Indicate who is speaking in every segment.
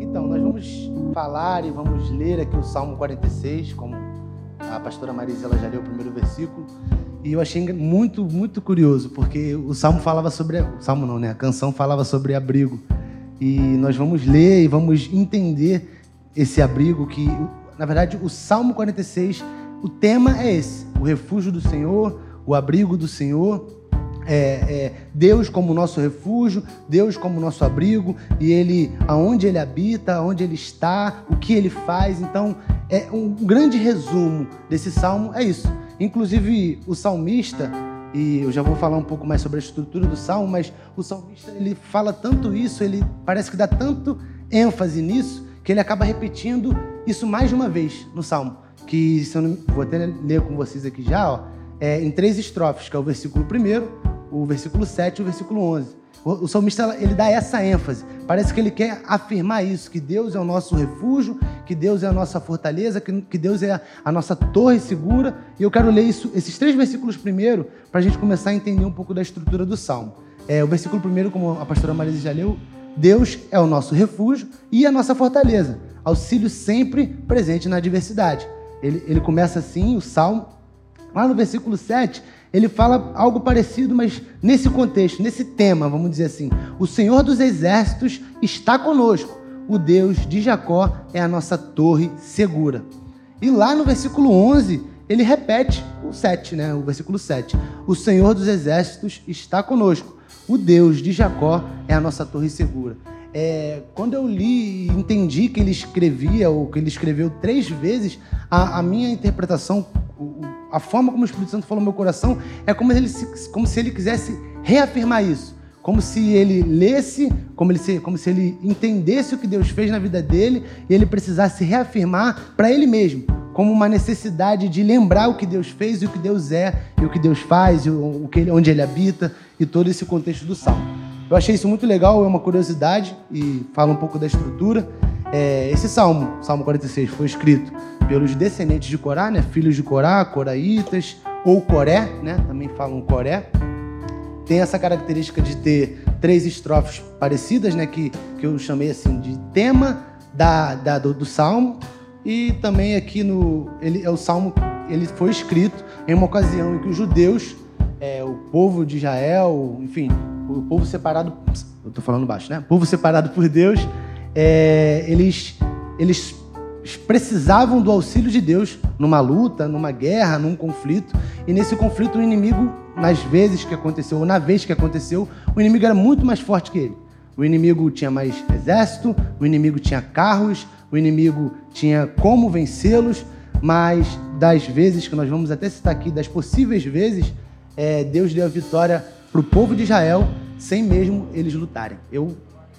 Speaker 1: Então, nós vamos falar e vamos ler aqui o Salmo 46, como a pastora Marisela já leu o primeiro versículo. E eu achei muito, muito curioso, porque o Salmo falava sobre. O Salmo não, né? A canção falava sobre abrigo. E nós vamos ler e vamos entender esse abrigo que, na verdade, o Salmo 46, o tema é esse: o refúgio do Senhor, o abrigo do Senhor é, é, Deus como nosso refúgio, Deus como nosso abrigo, e Ele, aonde Ele habita, aonde Ele está, o que Ele faz. Então, é um grande resumo desse salmo é isso. Inclusive, o salmista, e eu já vou falar um pouco mais sobre a estrutura do salmo, mas o salmista ele fala tanto isso, ele parece que dá tanto ênfase nisso, que ele acaba repetindo isso mais de uma vez no salmo. Que, se eu não, vou até ler com vocês aqui já, ó, é, em três estrofes, que é o versículo primeiro, o versículo 7 e o versículo 11. O, o salmista ele dá essa ênfase. Parece que ele quer afirmar isso, que Deus é o nosso refúgio, que Deus é a nossa fortaleza, que, que Deus é a nossa torre segura. E eu quero ler isso, esses três versículos primeiro, para a gente começar a entender um pouco da estrutura do salmo. É, o versículo primeiro, como a pastora Marisa já leu, Deus é o nosso refúgio e a nossa fortaleza, auxílio sempre presente na adversidade. Ele, ele começa assim, o salmo, lá no versículo 7, ele fala algo parecido, mas nesse contexto, nesse tema, vamos dizer assim. O Senhor dos Exércitos está conosco. O Deus de Jacó é a nossa torre segura. E lá no versículo 11, ele repete o 7, né? O versículo 7. O Senhor dos Exércitos está conosco. O Deus de Jacó é a nossa torre segura. É, quando eu li e entendi que ele escrevia, ou que ele escreveu três vezes, a, a minha interpretação, o, a forma como o Espírito Santo falou no meu coração é como, ele, como se ele quisesse reafirmar isso. Como se ele lesse, como, ele, como se ele entendesse o que Deus fez na vida dele e ele precisasse reafirmar para ele mesmo, como uma necessidade de lembrar o que Deus fez e o que Deus é, e o que Deus faz, e o, que ele, onde ele habita e todo esse contexto do salmo. Eu achei isso muito legal, é uma curiosidade e fala um pouco da estrutura. É, esse salmo, Salmo 46, foi escrito pelos descendentes de Corá, né, filhos de Corá, coraitas, ou Coré, né, também falam Coré. Tem essa característica de ter três estrofes parecidas, né, que, que eu chamei assim de tema da, da do, do, salmo. E também aqui no ele é o salmo ele foi escrito em uma ocasião em que os judeus, é, o povo de Israel, enfim, o povo separado, eu estou falando baixo, né? O povo separado por Deus, é, eles eles precisavam do auxílio de Deus numa luta, numa guerra, num conflito. E nesse conflito, o inimigo, nas vezes que aconteceu, ou na vez que aconteceu, o inimigo era muito mais forte que ele. O inimigo tinha mais exército, o inimigo tinha carros, o inimigo tinha como vencê-los, mas das vezes que nós vamos até citar aqui, das possíveis vezes, é, Deus deu a vitória para o povo de Israel sem mesmo eles lutarem. Eu,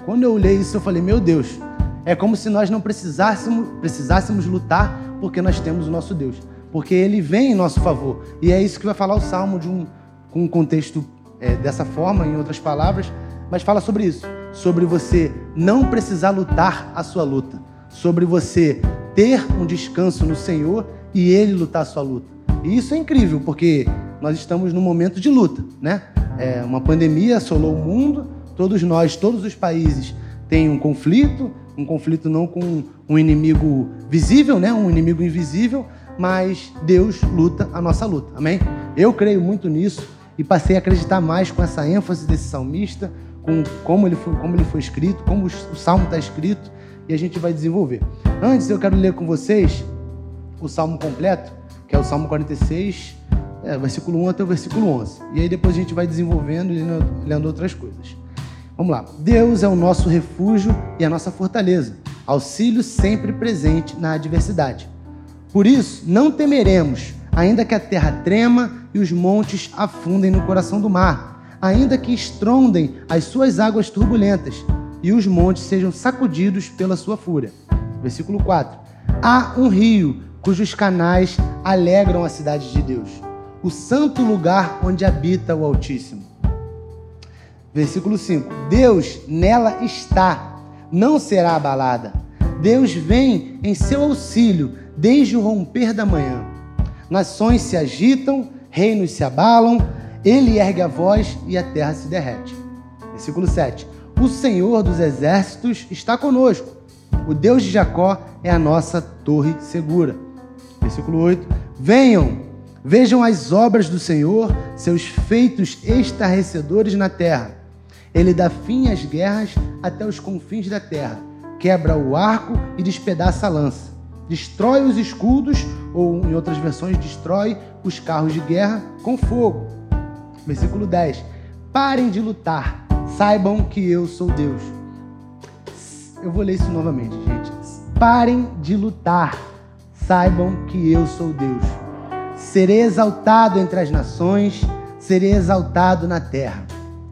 Speaker 1: quando eu olhei isso, eu falei, meu Deus, é como se nós não precisássemos, precisássemos lutar porque nós temos o nosso Deus. Porque Ele vem em nosso favor. E é isso que vai falar o Salmo de um, com um contexto é, dessa forma, em outras palavras, mas fala sobre isso. Sobre você não precisar lutar a sua luta. Sobre você ter um descanso no Senhor e Ele lutar a sua luta. E isso é incrível, porque nós estamos num momento de luta, né? É, uma pandemia assolou o mundo, todos nós, todos os países têm um conflito, um conflito não com um inimigo visível, né? um inimigo invisível, mas Deus luta a nossa luta. Amém? Eu creio muito nisso e passei a acreditar mais com essa ênfase desse salmista, com como ele foi, como ele foi escrito, como o salmo está escrito, e a gente vai desenvolver. Antes, eu quero ler com vocês o salmo completo, que é o salmo 46, é, versículo 1 até o versículo 11. E aí depois a gente vai desenvolvendo e lendo outras coisas. Vamos lá. Deus é o nosso refúgio e a nossa fortaleza, auxílio sempre presente na adversidade. Por isso, não temeremos, ainda que a terra trema e os montes afundem no coração do mar, ainda que estrondem as suas águas turbulentas e os montes sejam sacudidos pela sua fúria. Versículo 4. Há um rio cujos canais alegram a cidade de Deus, o santo lugar onde habita o Altíssimo. Versículo 5: Deus nela está, não será abalada. Deus vem em seu auxílio desde o romper da manhã. Nações se agitam, reinos se abalam, Ele ergue a voz e a terra se derrete. Versículo 7. O Senhor dos exércitos está conosco. O Deus de Jacó é a nossa torre segura. Versículo 8. Venham, vejam as obras do Senhor, seus feitos estarrecedores na terra. Ele dá fim às guerras até os confins da terra, quebra o arco e despedaça a lança, destrói os escudos, ou em outras versões, destrói os carros de guerra com fogo. Versículo 10: Parem de lutar, saibam que eu sou Deus. Eu vou ler isso novamente, gente. Parem de lutar, saibam que eu sou Deus. Serei exaltado entre as nações, serei exaltado na terra.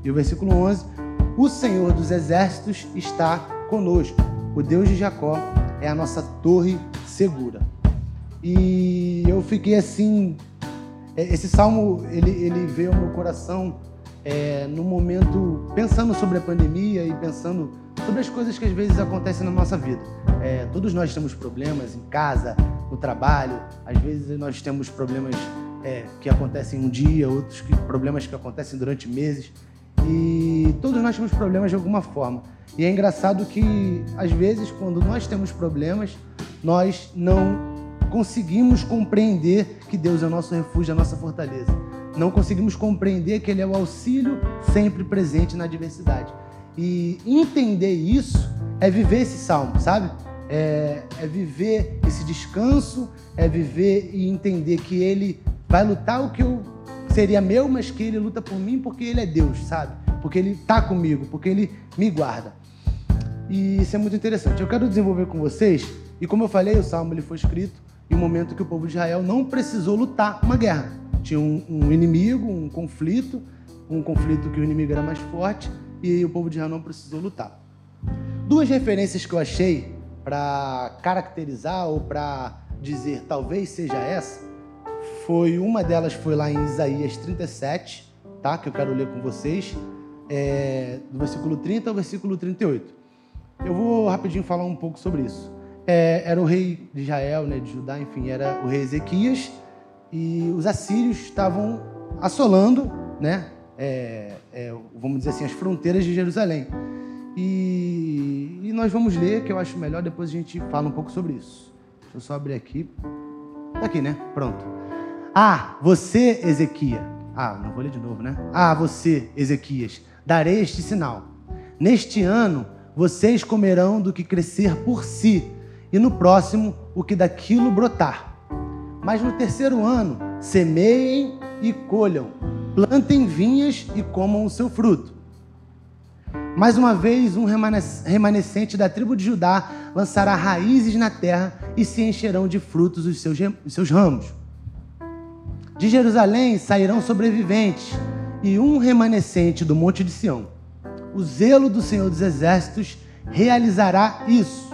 Speaker 1: E o versículo 11: O Senhor dos exércitos está conosco. O Deus de Jacó é a nossa torre segura. E eu fiquei assim. É, esse salmo ele, ele veio ao meu coração é, no momento pensando sobre a pandemia e pensando sobre as coisas que às vezes acontecem na nossa vida. É, todos nós temos problemas em casa, no trabalho, às vezes nós temos problemas é, que acontecem um dia, outros que, problemas que acontecem durante meses. E todos nós temos problemas de alguma forma. E é engraçado que, às vezes, quando nós temos problemas, nós não conseguimos compreender que Deus é o nosso refúgio, a nossa fortaleza. Não conseguimos compreender que Ele é o auxílio sempre presente na adversidade. E entender isso é viver esse salmo, sabe? É, é, viver esse descanso, é viver e entender que Ele vai lutar o que eu seria meu, mas que Ele luta por mim porque Ele é Deus, sabe? Porque Ele está comigo, porque Ele me guarda. E isso é muito interessante. Eu quero desenvolver com vocês, e como eu falei, o Salmo ele foi escrito em um momento que o povo de Israel não precisou lutar uma guerra. Tinha um, um inimigo, um conflito, um conflito que o inimigo era mais forte, e o povo de Israel não precisou lutar. Duas referências que eu achei para caracterizar ou para dizer talvez seja essa, foi uma delas foi lá em Isaías 37, tá? Que eu quero ler com vocês, é, do versículo 30 ao versículo 38. Eu vou rapidinho falar um pouco sobre isso. É, era o rei de Israel, né, de Judá, enfim, era o rei Ezequias, e os assírios estavam assolando, né, é, é, vamos dizer assim, as fronteiras de Jerusalém. E, e, nós vamos ler, que eu acho melhor, depois a gente fala um pouco sobre isso. Deixa eu só abrir aqui. Tá aqui, né? Pronto. Ah, você, Ezequias. Ah, não vou ler de novo, né? Ah, você, Ezequias, darei este sinal. Neste ano, vocês comerão do que crescer por si, e no próximo, o que daquilo brotar. Mas no terceiro ano, semeiem e colham, plantem vinhas e comam o seu fruto. Mais uma vez, um remanescente da tribo de Judá lançará raízes na terra e se encherão de frutos os seus, os seus ramos. De Jerusalém sairão sobreviventes e um remanescente do monte de Sião. O zelo do Senhor dos Exércitos realizará isso.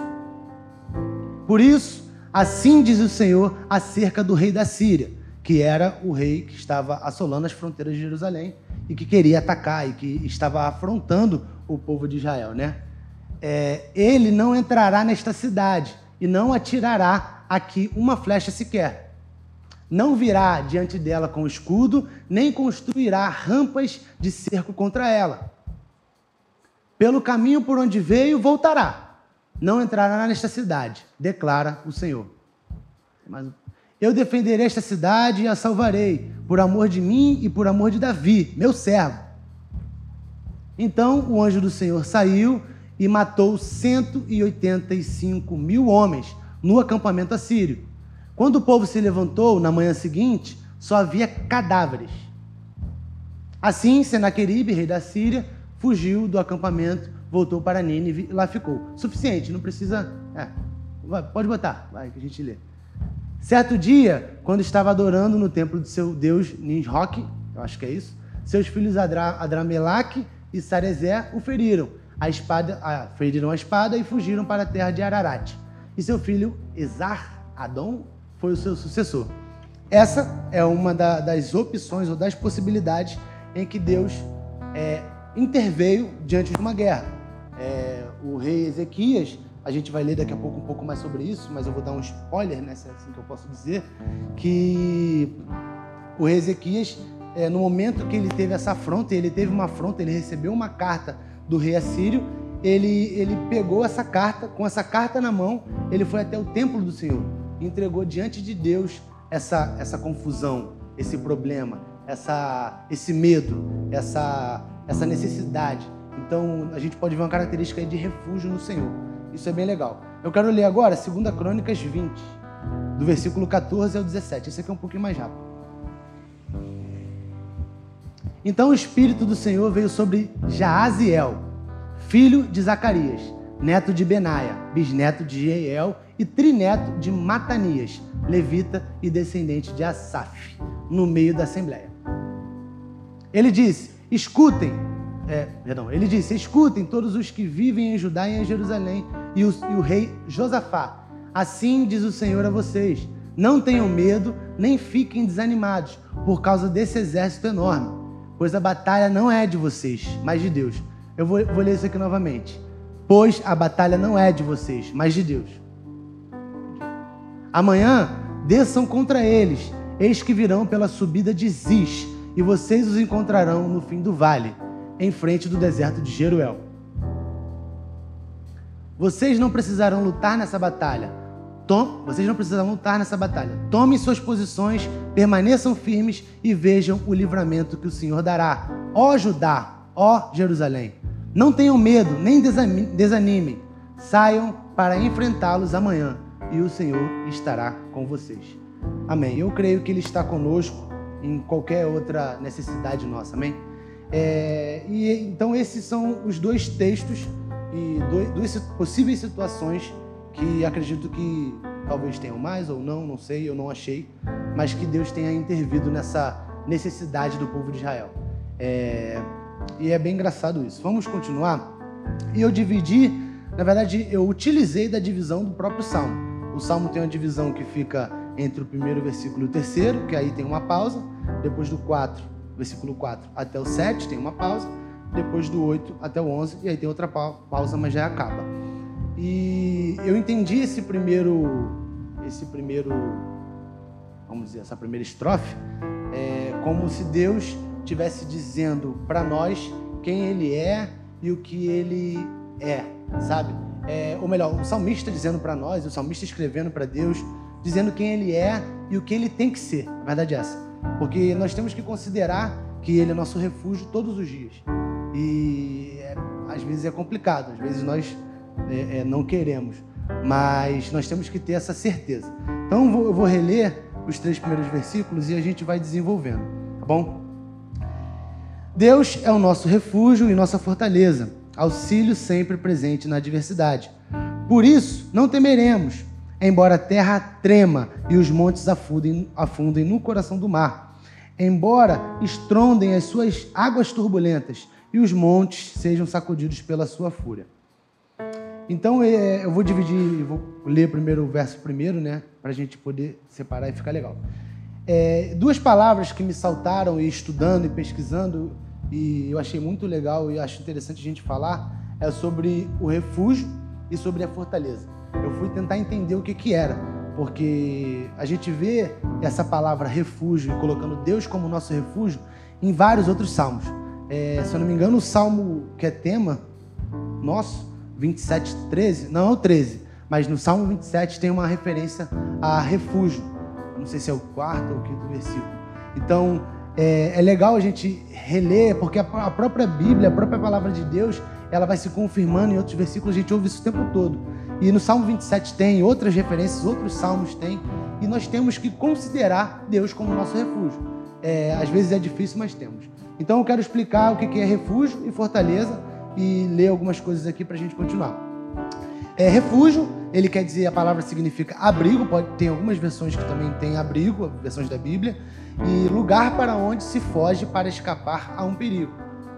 Speaker 1: Por isso, assim diz o Senhor acerca do rei da Síria, que era o rei que estava assolando as fronteiras de Jerusalém e que queria atacar e que estava afrontando o povo de Israel, né? É, ele não entrará nesta cidade e não atirará aqui uma flecha sequer não virá diante dela com escudo, nem construirá rampas de cerco contra ela. Pelo caminho por onde veio, voltará. Não entrará nesta cidade, declara o Senhor. Eu defenderei esta cidade e a salvarei, por amor de mim e por amor de Davi, meu servo. Então o anjo do Senhor saiu e matou 185 mil homens no acampamento assírio quando o povo se levantou na manhã seguinte, só havia cadáveres. Assim, Senaqueribe, rei da Síria, fugiu do acampamento, voltou para Nínive e lá ficou. Suficiente, não precisa. É, pode botar, vai que a gente lê. Certo dia, quando estava adorando no templo de seu deus Nisroch, eu acho que é isso, seus filhos Adra, Adramelaque e Sarezé o feriram. A espada, ah, feriram a espada e fugiram para a terra de Ararat. E seu filho Esar Adon foi o seu sucessor. Essa é uma da, das opções ou das possibilidades em que Deus é, interveio diante de uma guerra. É, o rei Ezequias, a gente vai ler daqui a pouco um pouco mais sobre isso, mas eu vou dar um spoiler, né, se é assim que eu posso dizer, que o rei Ezequias é, no momento que ele teve essa afronta, ele teve uma afronta, ele recebeu uma carta do rei assírio, ele, ele pegou essa carta, com essa carta na mão, ele foi até o templo do Senhor, entregou diante de Deus essa, essa confusão, esse problema, essa, esse medo, essa, essa necessidade. Então, a gente pode ver uma característica de refúgio no Senhor. Isso é bem legal. Eu quero ler agora 2 Crônicas 20, do versículo 14 ao 17. Esse aqui é um pouquinho mais rápido. Então o Espírito do Senhor veio sobre Jaaziel, filho de Zacarias, neto de Benaia, bisneto de Jeiel e trineto de Matanias, levita e descendente de Asaf, no meio da assembleia. Ele disse: Escutem, é, perdão, ele disse: Escutem todos os que vivem em Judá e em Jerusalém, e o, e o rei Josafá. Assim diz o Senhor a vocês: Não tenham medo, nem fiquem desanimados por causa desse exército enorme, pois a batalha não é de vocês, mas de Deus. Eu vou, vou ler isso aqui novamente. Pois a batalha não é de vocês, mas de Deus. Amanhã desçam contra eles, eis que virão pela subida de Ziz, e vocês os encontrarão no fim do vale em frente do deserto de Jeruel. Vocês não precisarão lutar nessa batalha. Tom, vocês não precisarão lutar nessa batalha. Tomem suas posições, permaneçam firmes e vejam o livramento que o Senhor dará. Ó Judá, ó Jerusalém, não tenham medo, nem desanimem. Saiam para enfrentá-los amanhã e o Senhor estará com vocês. Amém. Eu creio que Ele está conosco em qualquer outra necessidade nossa. Amém. É, e então esses são os dois textos e duas possíveis situações que acredito que talvez tenham mais ou não, não sei, eu não achei, mas que Deus tenha intervido nessa necessidade do povo de Israel. É, e é bem engraçado isso. Vamos continuar. E eu dividi, na verdade, eu utilizei da divisão do próprio Salmo. O Salmo tem uma divisão que fica entre o primeiro versículo e o terceiro, que aí tem uma pausa, depois do 4 versículo 4 até o 7, tem uma pausa, depois do 8 até o 11, e aí tem outra pausa, mas já acaba. E eu entendi esse primeiro, esse primeiro, vamos dizer, essa primeira estrofe, é, como se Deus estivesse dizendo para nós quem Ele é e o que Ele é, sabe? É, ou melhor, o salmista dizendo para nós, o salmista escrevendo para Deus, dizendo quem Ele é e o que Ele tem que ser. A verdade é essa. Porque nós temos que considerar que Ele é nosso refúgio todos os dias. E é, às vezes é complicado, às vezes nós é, é, não queremos, mas nós temos que ter essa certeza. Então eu vou, eu vou reler os três primeiros versículos e a gente vai desenvolvendo, tá bom? Deus é o nosso refúgio e nossa fortaleza, auxílio sempre presente na adversidade. Por isso, não temeremos embora a terra trema e os montes afundem, afundem no coração do mar, embora estrondem as suas águas turbulentas e os montes sejam sacudidos pela sua fúria. Então é, eu vou dividir, vou ler primeiro o verso primeiro, né, para a gente poder separar e ficar legal. É, duas palavras que me saltaram e estudando e pesquisando e eu achei muito legal e acho interessante a gente falar é sobre o refúgio e sobre a fortaleza eu fui tentar entender o que, que era, porque a gente vê essa palavra refúgio, colocando Deus como nosso refúgio, em vários outros salmos. É, se eu não me engano, o salmo que é tema nosso, 27, 13, não é o 13, mas no salmo 27 tem uma referência a refúgio. Eu não sei se é o quarto ou o quinto versículo. Então, é, é legal a gente reler, porque a, a própria Bíblia, a própria palavra de Deus, ela vai se confirmando em outros versículos, a gente ouve isso o tempo todo. E no Salmo 27 tem, outras referências, outros salmos tem, e nós temos que considerar Deus como nosso refúgio. É, às vezes é difícil, mas temos. Então eu quero explicar o que é refúgio e fortaleza e ler algumas coisas aqui para a gente continuar. É, refúgio, ele quer dizer, a palavra significa abrigo, pode ter algumas versões que também tem abrigo, versões da Bíblia, e lugar para onde se foge para escapar a um perigo.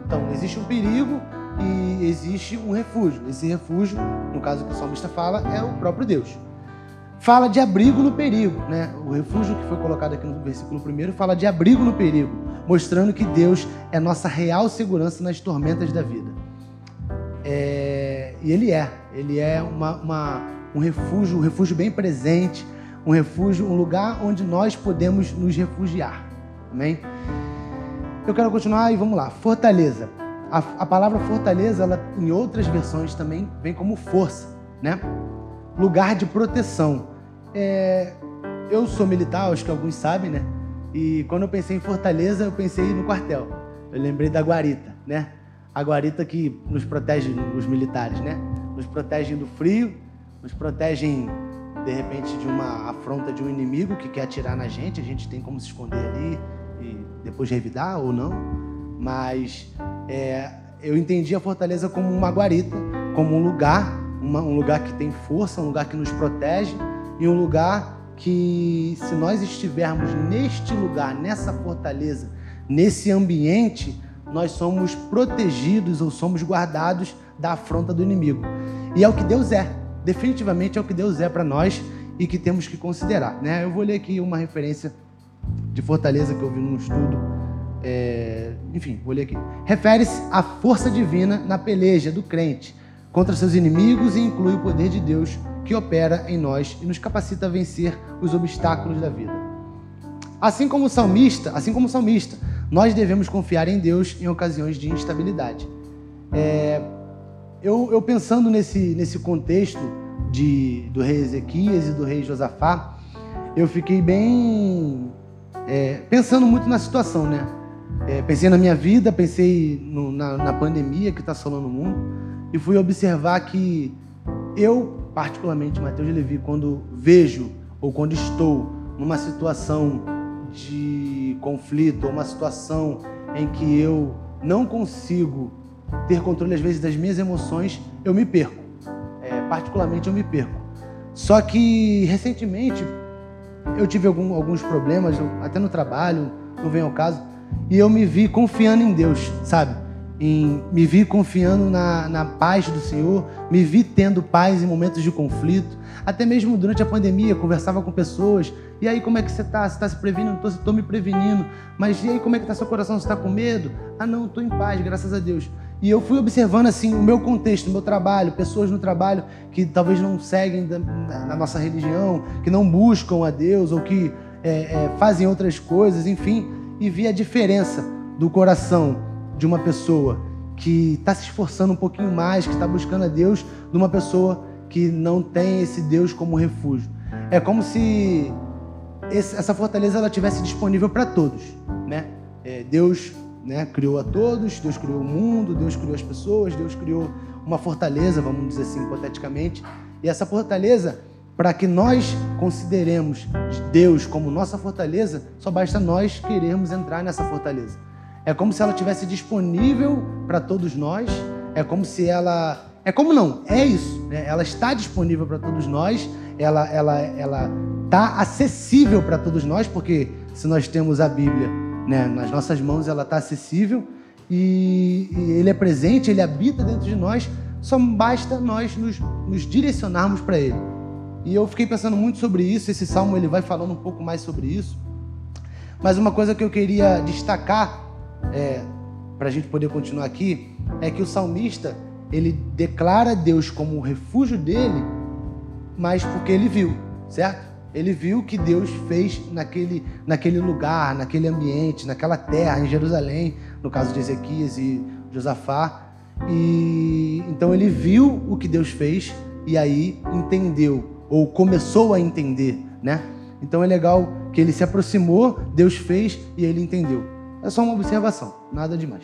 Speaker 1: Então, existe um perigo e existe um refúgio. Esse refúgio, no caso que o salmista fala, é o próprio Deus. Fala de abrigo no perigo, né? O refúgio que foi colocado aqui no versículo 1 fala de abrigo no perigo, mostrando que Deus é nossa real segurança nas tormentas da vida. É... E Ele é, Ele é uma, uma, um refúgio, um refúgio bem presente, um refúgio, um lugar onde nós podemos nos refugiar. Amém? eu quero continuar e vamos lá. Fortaleza. A, a palavra fortaleza, ela, em outras versões também vem como força, né? Lugar de proteção. É, eu sou militar, acho que alguns sabem, né? E quando eu pensei em Fortaleza, eu pensei no quartel. Eu lembrei da guarita, né? A guarita que nos protege, os militares, né? Nos protegem do frio, nos protegem, de repente, de uma afronta de um inimigo que quer atirar na gente. A gente tem como se esconder ali e depois revidar ou não. Mas é, eu entendi a Fortaleza como uma guarita, como um lugar, uma, um lugar que tem força, um lugar que nos protege e um lugar que se nós estivermos neste lugar, nessa fortaleza, nesse ambiente, nós somos protegidos ou somos guardados da afronta do inimigo. E é o que Deus é. Definitivamente é o que Deus é para nós e que temos que considerar. Né? Eu vou ler aqui uma referência de fortaleza que eu vi num estudo. É... Enfim, vou ler aqui. Refere-se à força divina na peleja do crente contra seus inimigos e inclui o poder de Deus que opera em nós e nos capacita a vencer os obstáculos da vida. Assim como o salmista, assim como o salmista, nós devemos confiar em Deus em ocasiões de instabilidade. É, eu, eu, pensando nesse, nesse contexto de, do rei Ezequias e do rei Josafá, eu fiquei bem é, pensando muito na situação, né? É, pensei na minha vida, pensei no, na, na pandemia que está assolando o mundo e fui observar que eu particularmente, Mateus Levi, quando vejo ou quando estou numa situação de conflito, ou uma situação em que eu não consigo ter controle às vezes das minhas emoções, eu me perco. É, particularmente eu me perco. Só que recentemente eu tive algum, alguns problemas, até no trabalho, não vem ao caso, e eu me vi confiando em Deus, sabe? em me vi confiando na, na paz do Senhor, me vi tendo paz em momentos de conflito. Até mesmo durante a pandemia, conversava com pessoas. E aí, como é que você está? Você está se prevenindo? Estou me prevenindo. Mas e aí, como é que está seu coração? Você está com medo? Ah, não, estou em paz, graças a Deus. E eu fui observando assim o meu contexto, o meu trabalho, pessoas no trabalho que talvez não seguem da nossa religião, que não buscam a Deus ou que é, é, fazem outras coisas, enfim, e vi a diferença do coração de uma pessoa que está se esforçando um pouquinho mais, que está buscando a Deus, de uma pessoa que não tem esse Deus como refúgio. É como se essa fortaleza ela tivesse disponível para todos, né? É, Deus né, criou a todos, Deus criou o mundo, Deus criou as pessoas, Deus criou uma fortaleza, vamos dizer assim, hipoteticamente. E essa fortaleza, para que nós consideremos Deus como nossa fortaleza, só basta nós querermos entrar nessa fortaleza. É como se ela tivesse disponível para todos nós. É como se ela. É como não, é isso. Né? Ela está disponível para todos nós. Ela ela ela está acessível para todos nós, porque se nós temos a Bíblia né, nas nossas mãos, ela está acessível e, e, Ele é presente, Ele habita dentro de nós. Só basta nós nos, nos direcionarmos para Ele. E eu fiquei pensando muito sobre isso. Esse salmo ele vai falando um pouco mais sobre isso. Mas uma coisa que eu queria destacar é, para a gente poder continuar aqui, é que o salmista ele declara Deus como o refúgio dele, mas porque ele viu, certo? Ele viu que Deus fez naquele, naquele lugar, naquele ambiente, naquela terra, em Jerusalém, no caso de Ezequias e Josafá. E então ele viu o que Deus fez e aí entendeu ou começou a entender, né? Então é legal que ele se aproximou, Deus fez e ele entendeu. É só uma observação, nada demais.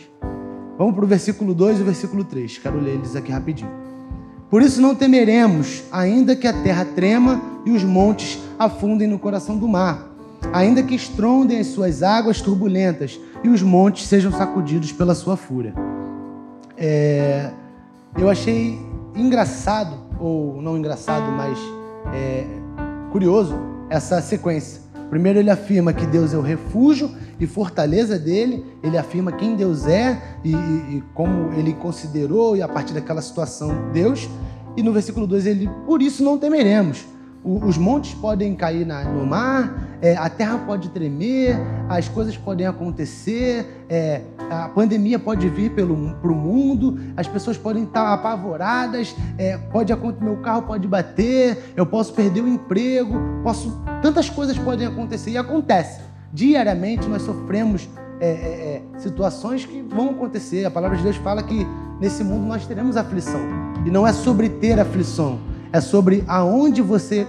Speaker 1: Vamos para o versículo 2 e o versículo 3. Quero ler eles aqui rapidinho. Por isso não temeremos, ainda que a terra trema e os montes afundem no coração do mar, ainda que estrondem as suas águas turbulentas e os montes sejam sacudidos pela sua fúria. É, eu achei engraçado, ou não engraçado, mas é, curioso, essa sequência. Primeiro ele afirma que Deus é o refúgio e fortaleza dele, ele afirma quem Deus é e, e, como ele considerou e a partir daquela situação Deus. E no versículo 2 ele, por isso não temeremos. O, os montes podem cair na, no mar, é, a terra pode tremer, as coisas podem acontecer, é, a pandemia pode vir para o mundo, as pessoas podem estar apavoradas, é, pode meu carro pode bater, eu posso perder o emprego, posso tantas coisas podem acontecer e acontece. Diariamente nós sofremos é, é, é, situações que vão acontecer. A palavra de Deus fala que nesse mundo nós teremos aflição. E não é sobre ter aflição, é sobre aonde você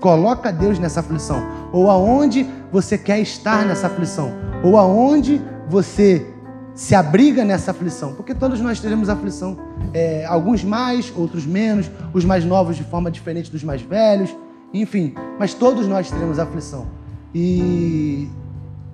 Speaker 1: coloca Deus nessa aflição, ou aonde você quer estar nessa aflição, ou aonde você se abriga nessa aflição, porque todos nós teremos aflição, é, alguns mais, outros menos, os mais novos de forma diferente dos mais velhos, enfim, mas todos nós teremos aflição. E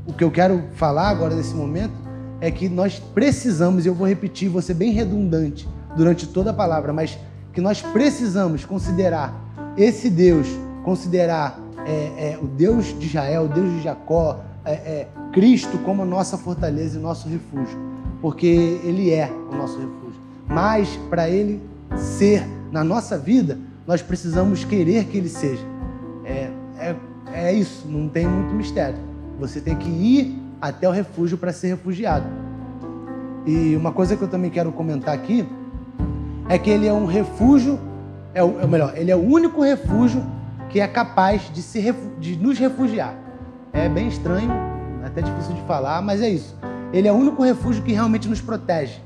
Speaker 1: o que eu quero falar agora nesse momento é que nós precisamos, e eu vou repetir, vou ser bem redundante durante toda a palavra, mas que nós precisamos considerar esse Deus, considerar é, é, o Deus de Israel, o Deus de Jacó, é, é, Cristo como a nossa fortaleza e nosso refúgio, porque Ele é o nosso refúgio. Mas para Ele ser na nossa vida, nós precisamos querer que Ele seja. É, é, é isso, não tem muito mistério. Você tem que ir até o refúgio para ser refugiado. E uma coisa que eu também quero comentar aqui é que ele é um refúgio, é o, é melhor, ele é o único refúgio que é capaz de, se, de nos refugiar. É bem estranho, até difícil de falar, mas é isso. Ele é o único refúgio que realmente nos protege.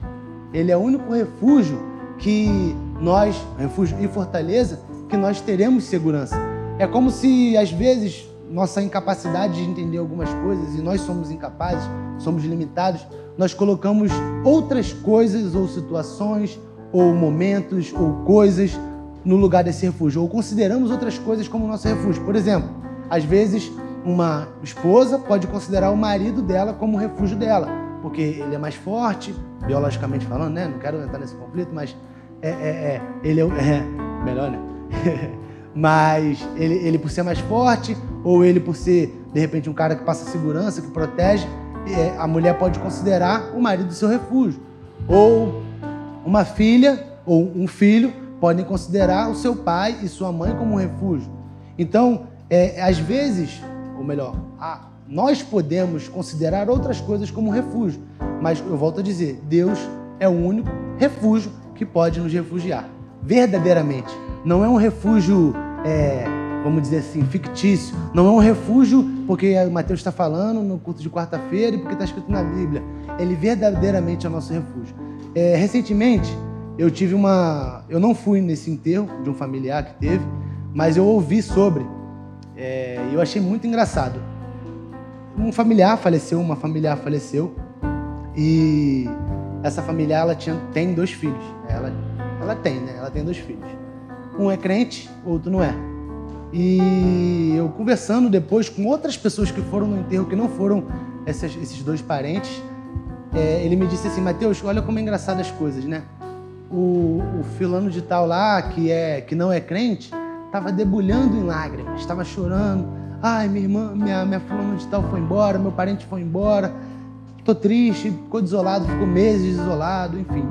Speaker 1: Ele é o único refúgio que nós, refúgio e fortaleza, que nós teremos segurança. É como se, às vezes, nossa incapacidade de entender algumas coisas, e nós somos incapazes, somos limitados, nós colocamos outras coisas ou situações, ou momentos, ou coisas no lugar desse refúgio, ou consideramos outras coisas como nosso refúgio. Por exemplo, às vezes uma esposa pode considerar o marido dela como o refúgio dela, porque ele é mais forte, biologicamente falando, né? Não quero entrar nesse conflito, mas é, é, é ele é, é melhor, né? mas ele, ele por ser mais forte, ou ele por ser, de repente, um cara que passa segurança, que protege, é, a mulher pode considerar o marido seu refúgio. Ou uma filha ou um filho podem considerar o seu pai e sua mãe como um refúgio. Então, é, às vezes, ou melhor, a, nós podemos considerar outras coisas como refúgio, mas eu volto a dizer, Deus é o único refúgio que pode nos refugiar, verdadeiramente. Não é um refúgio, é, vamos dizer assim, fictício. Não é um refúgio porque o Mateus está falando no culto de quarta-feira e porque está escrito na Bíblia. Ele verdadeiramente é o nosso refúgio. É, recentemente, eu tive uma. Eu não fui nesse enterro de um familiar que teve, mas eu ouvi sobre. É, e eu achei muito engraçado. Um familiar faleceu, uma familiar faleceu. E essa familiar ela tinha, tem dois filhos. Ela, ela tem, né? Ela tem dois filhos. Um é crente, outro não é. E eu conversando depois com outras pessoas que foram no enterro, que não foram esses, esses dois parentes, é, ele me disse assim, Mateus, olha como é engraçado as coisas, né? O, o filano de tal lá, que, é, que não é crente, estava debulhando em lágrimas, estava chorando. Ai, minha irmã, minha, minha fulano de tal foi embora, meu parente foi embora, estou triste, ficou desolado, ficou meses isolado, enfim.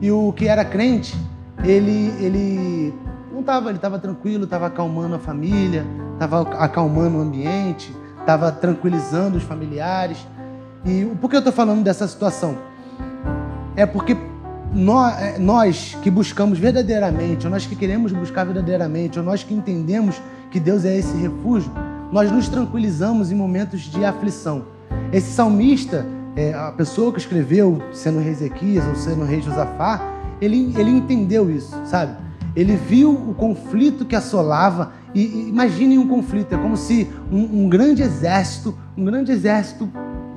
Speaker 1: E o que era crente, ele, ele não estava, ele estava tranquilo, estava acalmando a família, estava acalmando o ambiente, estava tranquilizando os familiares. E por que eu estou falando dessa situação? É porque nós, é, nós que buscamos verdadeiramente, ou nós que queremos buscar verdadeiramente, ou nós que entendemos que Deus é esse refúgio, nós nos tranquilizamos em momentos de aflição. Esse salmista, é, a pessoa que escreveu, sendo rei Ezequias ou sendo rei Josafá, ele, ele entendeu isso, sabe? Ele viu o conflito que assolava. E, e imaginem um conflito, é como se um, um grande exército, um grande exército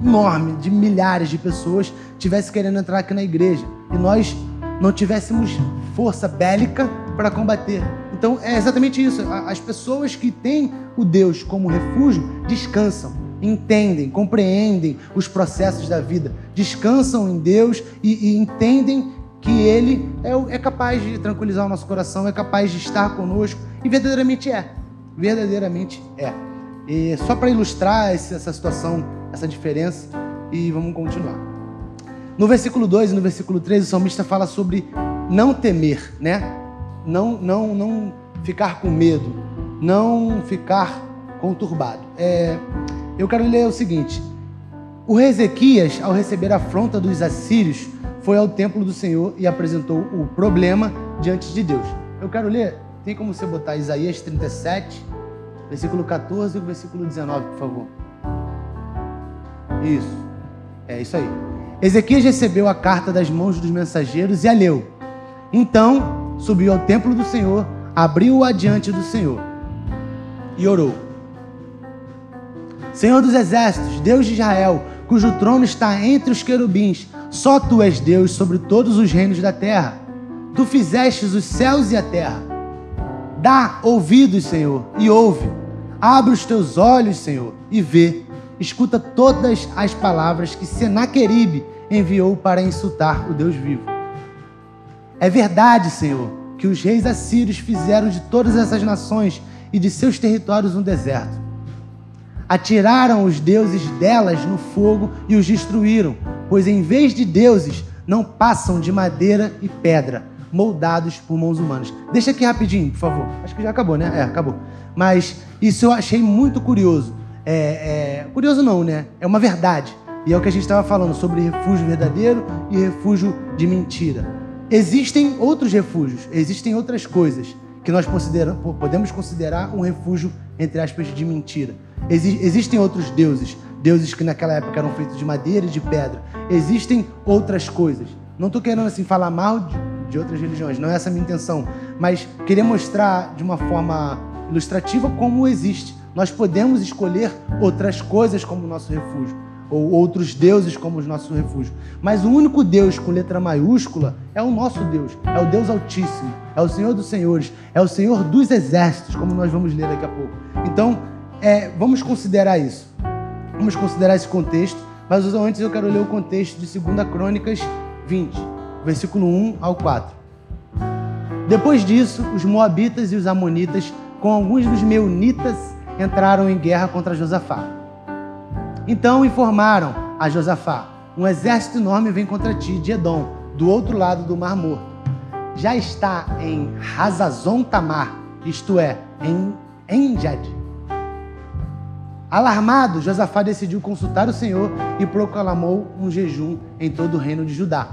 Speaker 1: enorme de milhares de pessoas tivesse querendo entrar aqui na igreja e nós não tivéssemos força bélica para combater. Então é exatamente isso. As pessoas que têm o Deus como refúgio descansam, entendem, compreendem os processos da vida, descansam em Deus e, e entendem que Ele é, é capaz de tranquilizar o nosso coração, é capaz de estar conosco e verdadeiramente é. Verdadeiramente é. E só para ilustrar essa situação, essa diferença, e vamos continuar. No versículo 2 e no versículo 3, o salmista fala sobre não temer, né? Não, não, não ficar com medo, não ficar conturbado. É, eu quero ler o seguinte: O rei Ezequias, ao receber a afronta dos assírios, foi ao templo do Senhor e apresentou o problema diante de Deus. Eu quero ler, tem como você botar Isaías 37, versículo 14 e versículo 19, por favor. Isso. É isso aí. Ezequias recebeu a carta das mãos dos mensageiros e a leu. Então subiu ao templo do Senhor, abriu-o adiante do Senhor e orou. Senhor dos exércitos, Deus de Israel, cujo trono está entre os querubins, só tu és Deus sobre todos os reinos da terra. Tu fizestes os céus e a terra. Dá ouvidos, Senhor, e ouve. Abre os teus olhos, Senhor, e vê. Escuta todas as palavras que Senaqueribe enviou para insultar o Deus vivo. É verdade, Senhor, que os reis assírios fizeram de todas essas nações e de seus territórios um deserto. Atiraram os deuses delas no fogo e os destruíram, pois em vez de deuses não passam de madeira e pedra, moldados por mãos humanas. Deixa aqui rapidinho, por favor. Acho que já acabou, né? É, acabou. Mas isso eu achei muito curioso. É, é, curioso não, né? É uma verdade. E é o que a gente estava falando sobre refúgio verdadeiro e refúgio de mentira. Existem outros refúgios, existem outras coisas que nós podemos considerar um refúgio, entre aspas, de mentira. Exi existem outros deuses, deuses que naquela época eram feitos de madeira e de pedra. Existem outras coisas. Não estou querendo assim falar mal de, de outras religiões, não é essa a minha intenção, mas queria mostrar de uma forma ilustrativa como existe. Nós podemos escolher outras coisas como nosso refúgio, ou outros deuses como os nossos refúgios. Mas o único Deus com letra maiúscula é o nosso Deus, é o Deus Altíssimo, é o Senhor dos Senhores, é o Senhor dos Exércitos, como nós vamos ler daqui a pouco. Então, é, vamos considerar isso. Vamos considerar esse contexto, mas antes eu quero ler o contexto de 2 Crônicas 20, versículo 1 ao 4. Depois disso, os Moabitas e os Amonitas, com alguns dos Meunitas, entraram em guerra contra Josafá. Então informaram a Josafá: Um exército enorme vem contra ti de Edom, do outro lado do Mar Morto. Já está em Hazazon Tamar, isto é, em Enjad. Alarmado, Josafá decidiu consultar o Senhor e proclamou um jejum em todo o reino de Judá.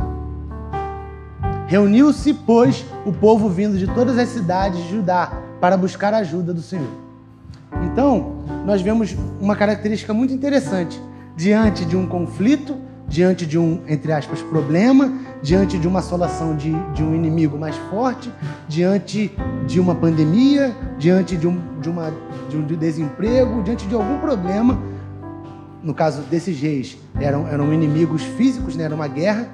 Speaker 1: Reuniu-se, pois, o povo vindo de todas as cidades de Judá para buscar a ajuda do Senhor. Então, nós vemos uma característica muito interessante. Diante de um conflito, diante de um, entre aspas, problema, diante de uma assolação de, de um inimigo mais forte, diante de uma pandemia, diante de um, de, uma, de um desemprego, diante de algum problema, no caso desses reis, eram, eram inimigos físicos, né? era uma guerra,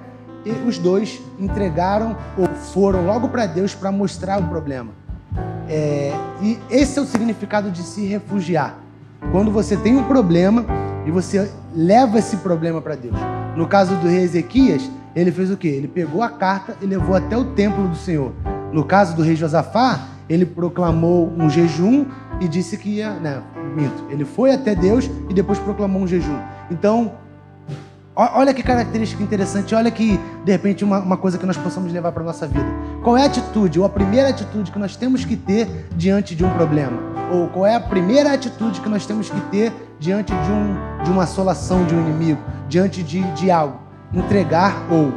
Speaker 1: e os dois entregaram ou foram logo para Deus para mostrar o problema. É, e esse é o significado de se refugiar. Quando você tem um problema e você leva esse problema para Deus. No caso do rei Ezequias, ele fez o quê? Ele pegou a carta e levou até o templo do Senhor. No caso do rei Josafá, ele proclamou um jejum e disse que ia. Né, minto. Ele foi até Deus e depois proclamou um jejum. Então, Olha que característica interessante, olha que, de repente, uma, uma coisa que nós possamos levar para a nossa vida. Qual é a atitude, ou a primeira atitude que nós temos que ter diante de um problema? Ou qual é a primeira atitude que nós temos que ter diante de, um, de uma assolação de um inimigo, diante de, de algo? Entregar ou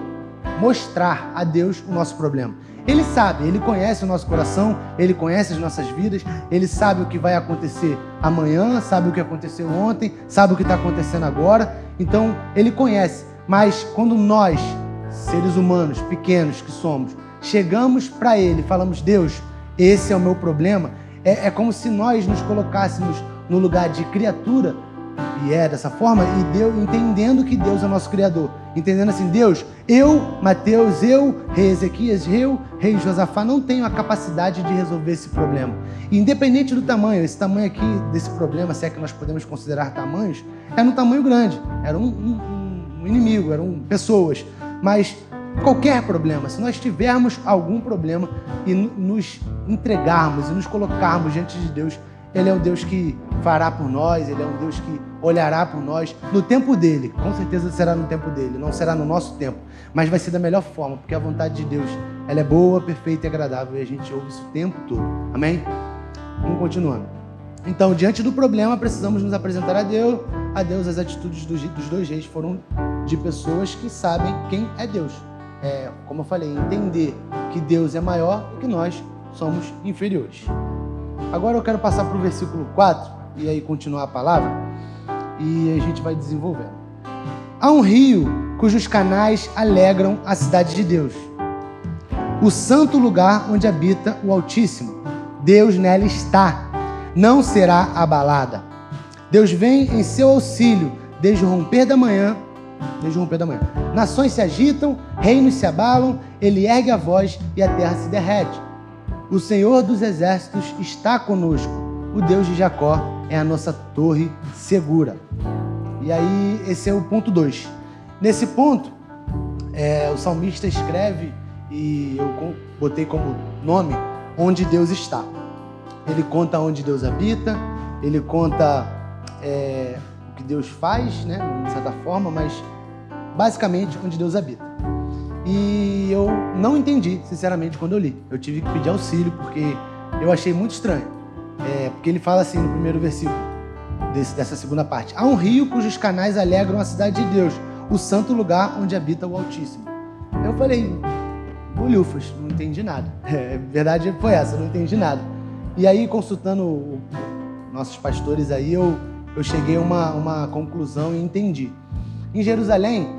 Speaker 1: mostrar a Deus o nosso problema. Ele sabe, ele conhece o nosso coração, ele conhece as nossas vidas, ele sabe o que vai acontecer amanhã, sabe o que aconteceu ontem, sabe o que está acontecendo agora. Então, ele conhece. Mas quando nós, seres humanos pequenos que somos, chegamos para ele, falamos: Deus, esse é o meu problema, é, é como se nós nos colocássemos no lugar de criatura e é dessa forma, e Deus, entendendo que Deus é nosso Criador. Entendendo assim, Deus, eu, Mateus, eu, rei Ezequias, eu, rei Josafá, não tenho a capacidade de resolver esse problema. Independente do tamanho, esse tamanho aqui desse problema, se é que nós podemos considerar tamanhos, é no tamanho grande. Era um, um, um inimigo, eram pessoas. Mas qualquer problema, se nós tivermos algum problema e nos entregarmos e nos colocarmos diante de Deus, ele é um Deus que fará por nós, Ele é um Deus que olhará por nós no tempo dele. Com certeza será no tempo dele, não será no nosso tempo, mas vai ser da melhor forma, porque a vontade de Deus ela é boa, perfeita e agradável e a gente ouve isso o tempo todo. Amém? Vamos continuando. Então, diante do problema, precisamos nos apresentar a Deus. A Deus, as atitudes dos, dois reis foram de pessoas que sabem quem é Deus. É, como eu falei, entender que Deus é maior e que nós somos inferiores. Agora eu quero passar para o versículo 4 e aí continuar a palavra e a gente vai desenvolvendo. Há um rio cujos canais alegram a cidade de Deus, o santo lugar onde habita o Altíssimo. Deus nela está, não será abalada. Deus vem em seu auxílio desde o romper da manhã. Desde o romper da manhã. Nações se agitam, reinos se abalam, ele ergue a voz e a terra se derrete. O Senhor dos exércitos está conosco. O Deus de Jacó é a nossa torre segura. E aí, esse é o ponto 2. Nesse ponto, é, o salmista escreve, e eu botei como nome, onde Deus está. Ele conta onde Deus habita, ele conta é, o que Deus faz, né, de certa forma, mas basicamente onde Deus habita. E eu não entendi, sinceramente, quando eu li. Eu tive que pedir auxílio, porque eu achei muito estranho. É, porque ele fala assim no primeiro versículo desse, dessa segunda parte: Há um rio cujos canais alegram a cidade de Deus, o santo lugar onde habita o Altíssimo. Eu falei, bolhufas, não entendi nada. É, verdade foi essa, não entendi nada. E aí, consultando nossos pastores aí, eu, eu cheguei a uma, uma conclusão e entendi. Em Jerusalém,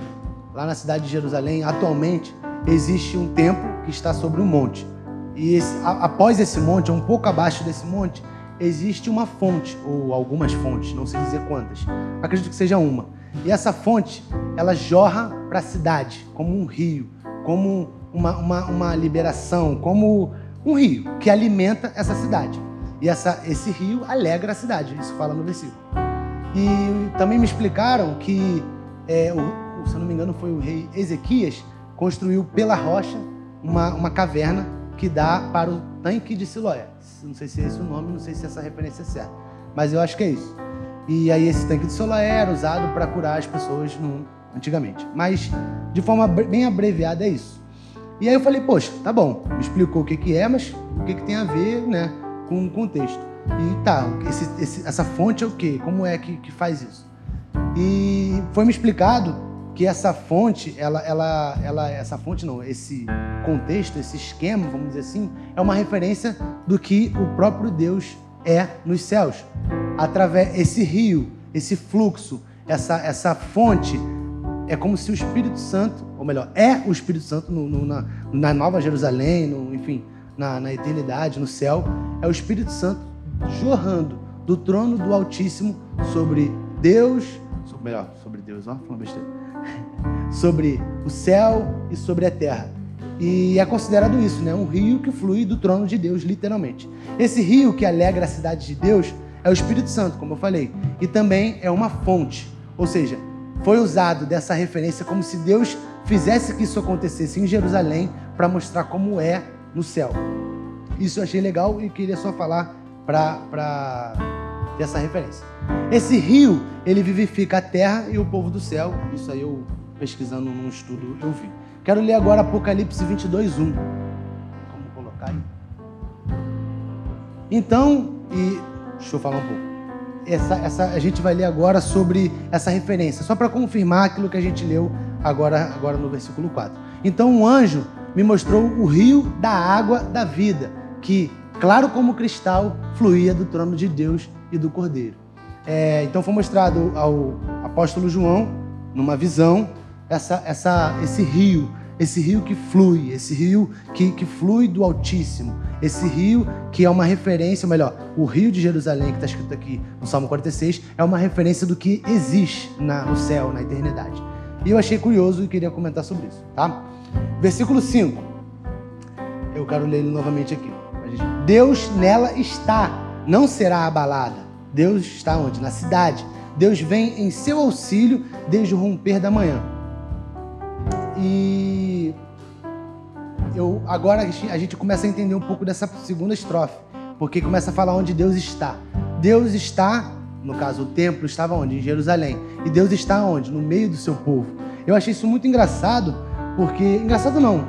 Speaker 1: lá na cidade de Jerusalém, atualmente, existe um templo que está sobre um monte. E esse, a, após esse monte, um pouco abaixo desse monte, existe uma fonte, ou algumas fontes, não sei dizer quantas. Acredito que seja uma. E essa fonte, ela jorra para a cidade, como um rio, como uma, uma, uma liberação, como um rio que alimenta essa cidade. E essa, esse rio alegra a cidade, isso fala no versículo. E também me explicaram que, é, se não me engano, foi o rei Ezequias, construiu pela rocha uma, uma caverna que dá para o tanque de Siloé. Não sei se é esse o nome, não sei se essa referência é certa, mas eu acho que é isso. E aí esse tanque de Siloé era usado para curar as pessoas no, antigamente. Mas de forma bem abreviada é isso. E aí eu falei, poxa, tá bom, me explicou o que, que é, mas o que, que tem a ver né, com o contexto. E tá, esse, esse, essa fonte é o quê? Como é que, que faz isso? E foi me explicado que essa fonte, ela, ela, ela, essa fonte não, esse contexto, esse esquema, vamos dizer assim, é uma referência do que o próprio Deus é nos céus. Através esse rio, esse fluxo, essa, essa fonte, é como se o Espírito Santo, ou melhor, é o Espírito Santo no, no, na, na, Nova Jerusalém, no, enfim, na, na eternidade, no céu, é o Espírito Santo jorrando do trono do Altíssimo sobre Deus, melhor, sobre Deus, ó, uma besteira, sobre o céu e sobre a terra. E é considerado isso, né? Um rio que flui do trono de Deus, literalmente. Esse rio que alegra a cidade de Deus é o Espírito Santo, como eu falei, e também é uma fonte, ou seja, foi usado dessa referência como se Deus fizesse que isso acontecesse em Jerusalém para mostrar como é no céu. Isso eu achei legal e queria só falar para essa referência. Esse rio, ele vivifica a terra e o povo do céu. Isso aí eu, pesquisando num estudo, eu vi. Quero ler agora Apocalipse 22, 1. Como colocar aí? Então, e deixa eu falar um pouco essa, essa, a gente vai ler agora sobre essa referência, só para confirmar aquilo que a gente leu agora, agora no versículo 4. Então um anjo me mostrou o rio da água da vida, que, claro como cristal, fluía do trono de Deus e do Cordeiro. É, então foi mostrado ao apóstolo João, numa visão, essa, essa, esse rio esse rio que flui, esse rio que, que flui do Altíssimo, esse rio que é uma referência, ou melhor, o rio de Jerusalém, que está escrito aqui no Salmo 46, é uma referência do que existe na, no céu, na eternidade. E eu achei curioso e queria comentar sobre isso, tá? Versículo 5. Eu quero ler ele novamente aqui. Deus nela está, não será abalada. Deus está onde? Na cidade. Deus vem em seu auxílio desde o romper da manhã. E eu agora a gente começa a entender um pouco dessa segunda estrofe, porque começa a falar onde Deus está. Deus está, no caso o templo estava onde? Em Jerusalém. E Deus está onde? No meio do seu povo. Eu achei isso muito engraçado, porque engraçado não.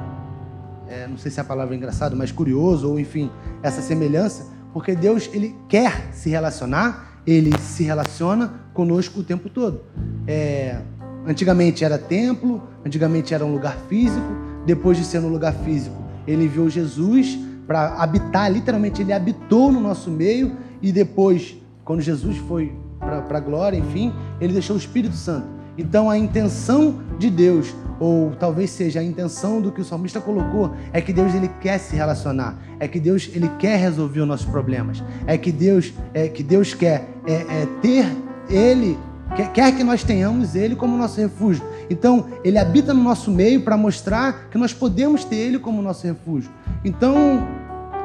Speaker 1: É, não sei se é a palavra engraçado, mas curioso ou enfim, essa semelhança, porque Deus ele quer se relacionar, ele se relaciona conosco o tempo todo. É, Antigamente era templo, antigamente era um lugar físico. Depois de ser um lugar físico, ele enviou Jesus para habitar, literalmente ele habitou no nosso meio. E depois, quando Jesus foi para a glória, enfim, ele deixou o Espírito Santo. Então a intenção de Deus, ou talvez seja a intenção do que o salmista colocou, é que Deus ele quer se relacionar, é que Deus ele quer resolver os nossos problemas, é que Deus é que Deus quer é, é ter ele quer, quer que nós tenhamos ele como nosso refúgio. Então ele habita no nosso meio para mostrar que nós podemos ter ele como nosso refúgio. Então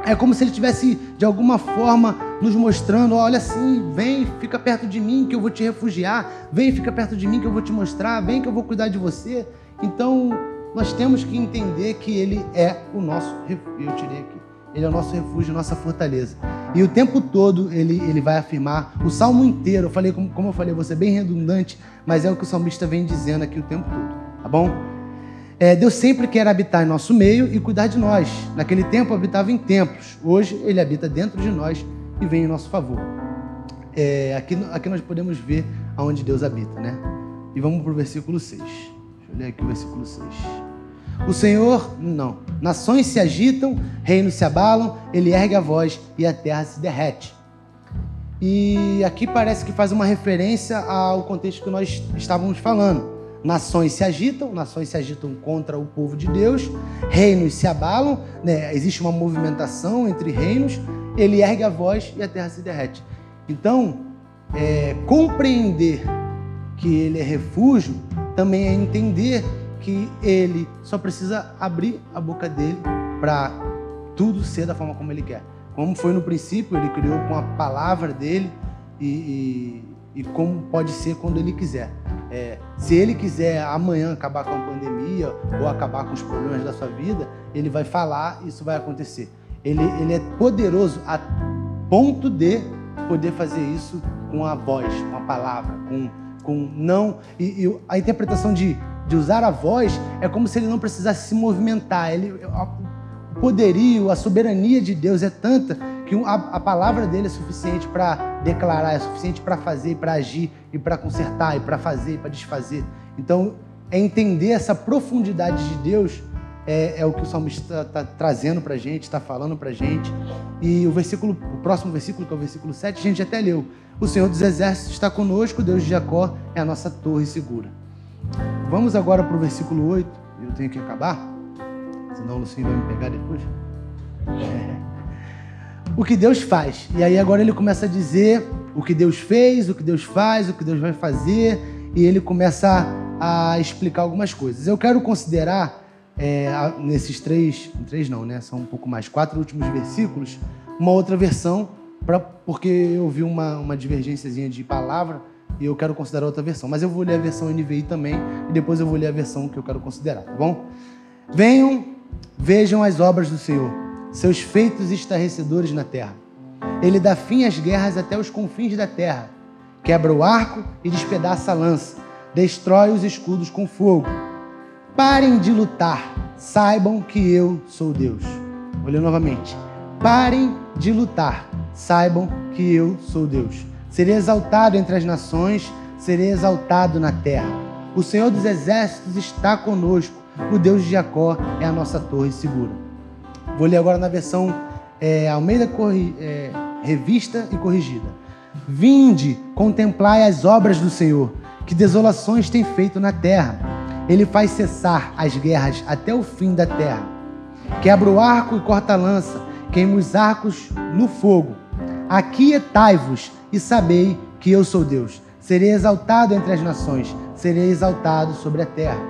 Speaker 1: é como se ele tivesse de alguma forma nos mostrando, olha assim, vem, fica perto de mim que eu vou te refugiar, vem, fica perto de mim que eu vou te mostrar, vem que eu vou cuidar de você. Então, nós temos que entender que ele é o nosso refúgio. Eu tirei aqui. Ele é o nosso refúgio, nossa fortaleza. E o tempo todo ele, ele vai afirmar, o salmo inteiro, eu falei, como, como eu falei, você é bem redundante, mas é o que o salmista vem dizendo aqui o tempo todo, tá bom? É, Deus sempre quer habitar em nosso meio e cuidar de nós. Naquele tempo habitava em templos, hoje ele habita dentro de nós e vem em nosso favor. É, aqui, aqui nós podemos ver aonde Deus habita, né? E vamos para o versículo 6. Ler aqui o versículo 6. O Senhor, não, nações se agitam, reinos se abalam, ele ergue a voz e a terra se derrete. E aqui parece que faz uma referência ao contexto que nós estávamos falando. Nações se agitam, nações se agitam contra o povo de Deus, reinos se abalam, né? existe uma movimentação entre reinos, ele ergue a voz e a terra se derrete. Então, é, compreender que ele é refúgio também é entender que ele só precisa abrir a boca dele para tudo ser da forma como ele quer. Como foi no princípio, ele criou com a palavra dele e, e, e como pode ser quando ele quiser. É, se ele quiser amanhã acabar com a pandemia ou acabar com os problemas da sua vida, ele vai falar isso vai acontecer. Ele, ele é poderoso a ponto de poder fazer isso com a voz, com a palavra, com, com não. E, e a interpretação de, de usar a voz é como se ele não precisasse se movimentar. Ele, o poderio, a soberania de Deus é tanta que a, a palavra dele é suficiente para declarar, é suficiente para fazer, para agir, e para consertar, e para fazer, e para desfazer. Então, é entender essa profundidade de Deus é, é o que o salmista está tá trazendo para a gente, está falando para a gente. E o versículo, o próximo versículo, que é o versículo 7, a gente até leu. O Senhor dos Exércitos está conosco, Deus de Jacó é a nossa torre segura. Vamos agora para o versículo 8. Eu tenho que acabar, senão o Lucinho vai me pegar depois. É. O que Deus faz. E aí agora ele começa a dizer o que Deus fez, o que Deus faz, o que Deus vai fazer. E ele começa a explicar algumas coisas. Eu quero considerar é, nesses três, três não, né? São um pouco mais, quatro últimos versículos, uma outra versão, pra, porque eu vi uma, uma divergênciazinha de palavra e eu quero considerar outra versão. Mas eu vou ler a versão NVI também e depois eu vou ler a versão que eu quero considerar, tá bom? Venham, vejam as obras do Senhor, seus feitos estarrecedores na terra. Ele dá fim às guerras até os confins da terra, quebra o arco e despedaça a lança, destrói os escudos com fogo Parem de lutar, saibam que eu sou Deus. Olha novamente. Parem de lutar, saibam que eu sou Deus. Serei exaltado entre as nações, serei exaltado na terra. O Senhor dos exércitos está conosco, o Deus de Jacó é a nossa torre segura. Vou ler agora na versão é, Almeida Corri, é, Revista e Corrigida. Vinde, contemplai as obras do Senhor, que desolações tem feito na terra ele faz cessar as guerras até o fim da terra. Quebra o arco e corta a lança, queima os arcos no fogo. Aquietai-vos e sabei que eu sou Deus. Serei exaltado entre as nações, serei exaltado sobre a terra.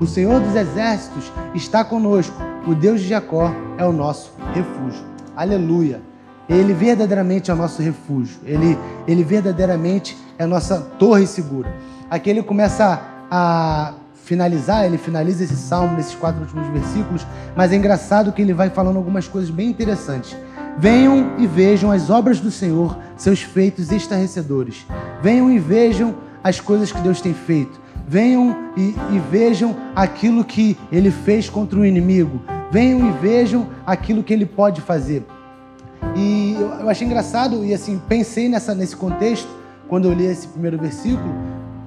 Speaker 1: O Senhor dos exércitos está conosco, o Deus de Jacó é o nosso refúgio. Aleluia! Ele verdadeiramente é o nosso refúgio, ele, ele verdadeiramente é a nossa torre segura. Aqui ele começa a finalizar, ele finaliza esse salmo nesses quatro últimos versículos, mas é engraçado que ele vai falando algumas coisas bem interessantes. Venham e vejam as obras do Senhor, seus feitos estarrecedores. Venham e vejam as coisas que Deus tem feito. Venham e, e vejam aquilo que ele fez contra o inimigo. Venham e vejam aquilo que ele pode fazer. E eu, eu achei engraçado e assim, pensei nessa, nesse contexto, quando eu li esse primeiro versículo,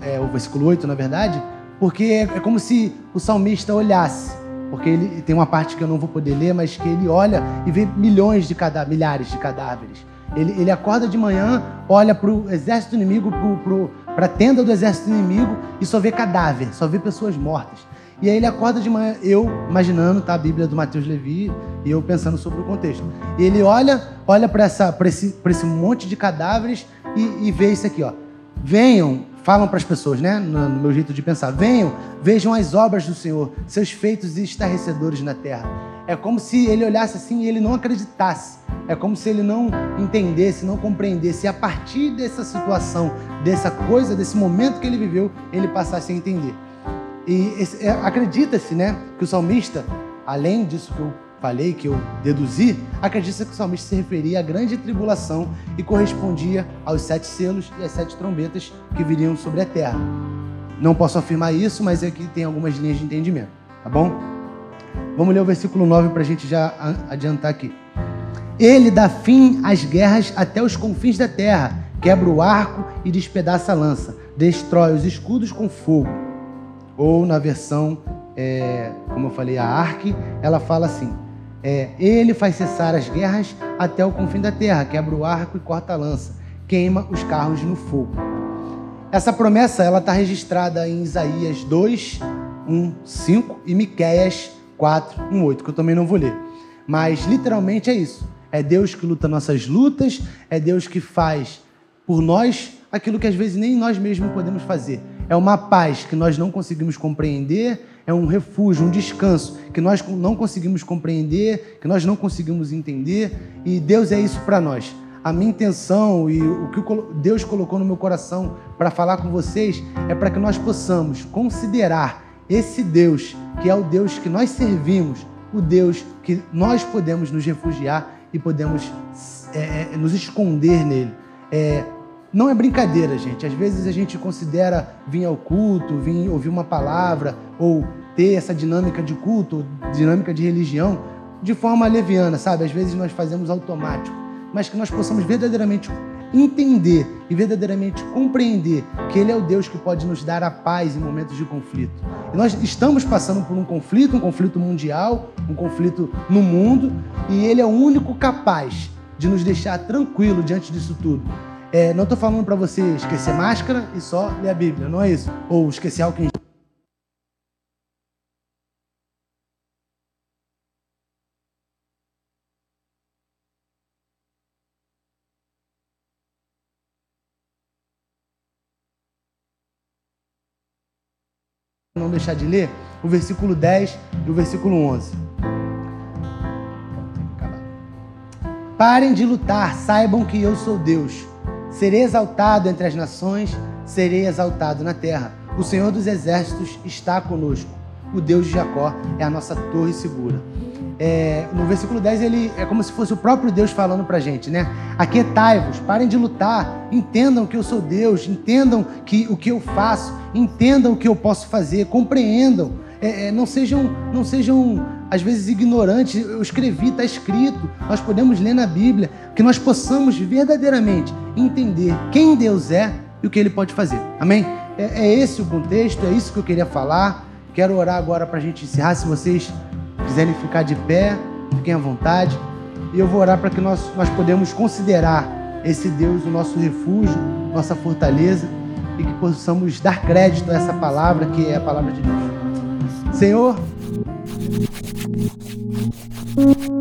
Speaker 1: é, o versículo 8, na verdade, porque é como se o salmista olhasse, porque ele tem uma parte que eu não vou poder ler, mas que ele olha e vê milhões de cadáveres, milhares de cadáveres. Ele, ele acorda de manhã, olha para o exército inimigo, para para a tenda do exército inimigo e só vê cadáver, só vê pessoas mortas. E aí ele acorda de manhã, eu imaginando, tá, a Bíblia do Mateus Levi, e eu pensando sobre o contexto. E ele olha, olha para esse, esse monte de cadáveres e, e vê isso aqui, ó. Venham, falam para as pessoas, né, no, meu jeito de pensar, venham, vejam as obras do Senhor, seus feitos estarrecedores na terra. É como se ele olhasse assim e ele não acreditasse. É como se ele não entendesse, não compreendesse. E a partir dessa situação, dessa coisa, desse momento que ele viveu, ele passasse a entender. E é, acredita-se, né, que o salmista, além disso que eu falei, que eu deduzi, acredita-se que o salmista se referia à grande tribulação e correspondia aos sete selos e às sete trombetas que viriam sobre a terra. Não posso afirmar isso, mas aqui tem algumas linhas de entendimento, tá bom? Vamos ler o versículo 9 para a gente já adiantar aqui. Ele dá fim às guerras até os confins da terra, quebra o arco e despedaça a lança, destrói os escudos com fogo ou na versão, é, como eu falei, a Arque, ela fala assim: é, Ele faz cessar as guerras até o confim da terra, quebra o arco e corta a lança, queima os carros no fogo. Essa promessa ela está registrada em Isaías 2, 1, 5 e Miquéias 4, 1, 8, que eu também não vou ler. Mas literalmente é isso. É Deus que luta nossas lutas, é Deus que faz por nós aquilo que às vezes nem nós mesmos podemos fazer é uma paz que nós não conseguimos compreender, é um refúgio, um descanso que nós não conseguimos compreender, que nós não conseguimos entender, e Deus é isso para nós. A minha intenção e o que Deus colocou no meu coração para falar com vocês é para que nós possamos considerar esse Deus, que é o Deus que nós servimos, o Deus que nós podemos nos refugiar e podemos é, é nos esconder nele. É, não é brincadeira, gente. Às vezes a gente considera vir ao culto, vir ouvir uma palavra, ou ter essa dinâmica de culto, dinâmica de religião, de forma leviana, sabe? Às vezes nós fazemos automático. Mas que nós possamos verdadeiramente entender e verdadeiramente compreender que Ele é o Deus que pode nos dar a paz em momentos de conflito. E nós estamos passando por um conflito, um conflito mundial, um conflito no mundo, e Ele é o único capaz de nos deixar tranquilo diante disso tudo. É, não estou falando para você esquecer máscara e só ler a Bíblia, não é isso. Ou esquecer álcool não deixar de ler o versículo 10 e o versículo 11. Parem de lutar, saibam que eu sou Deus. Serei exaltado entre as nações, serei exaltado na terra. O Senhor dos exércitos está conosco. O Deus de Jacó é a nossa torre segura. É, no versículo 10, ele é como se fosse o próprio Deus falando para a gente, né? Aquietai-vos, parem de lutar, entendam que eu sou Deus, entendam que o que eu faço, entendam o que eu posso fazer, compreendam. É, é, não sejam, não sejam às vezes ignorantes. Eu escrevi, está escrito, nós podemos ler na Bíblia, que nós possamos verdadeiramente entender quem Deus é e o que Ele pode fazer. Amém? É, é esse o contexto, é isso que eu queria falar. Quero orar agora para a gente encerrar. Se vocês quiserem ficar de pé, fiquem à vontade. E eu vou orar para que nós, nós podemos considerar esse Deus o nosso refúgio, nossa fortaleza e que possamos dar crédito a essa palavra que é a palavra de Deus. Senhor. Thank you.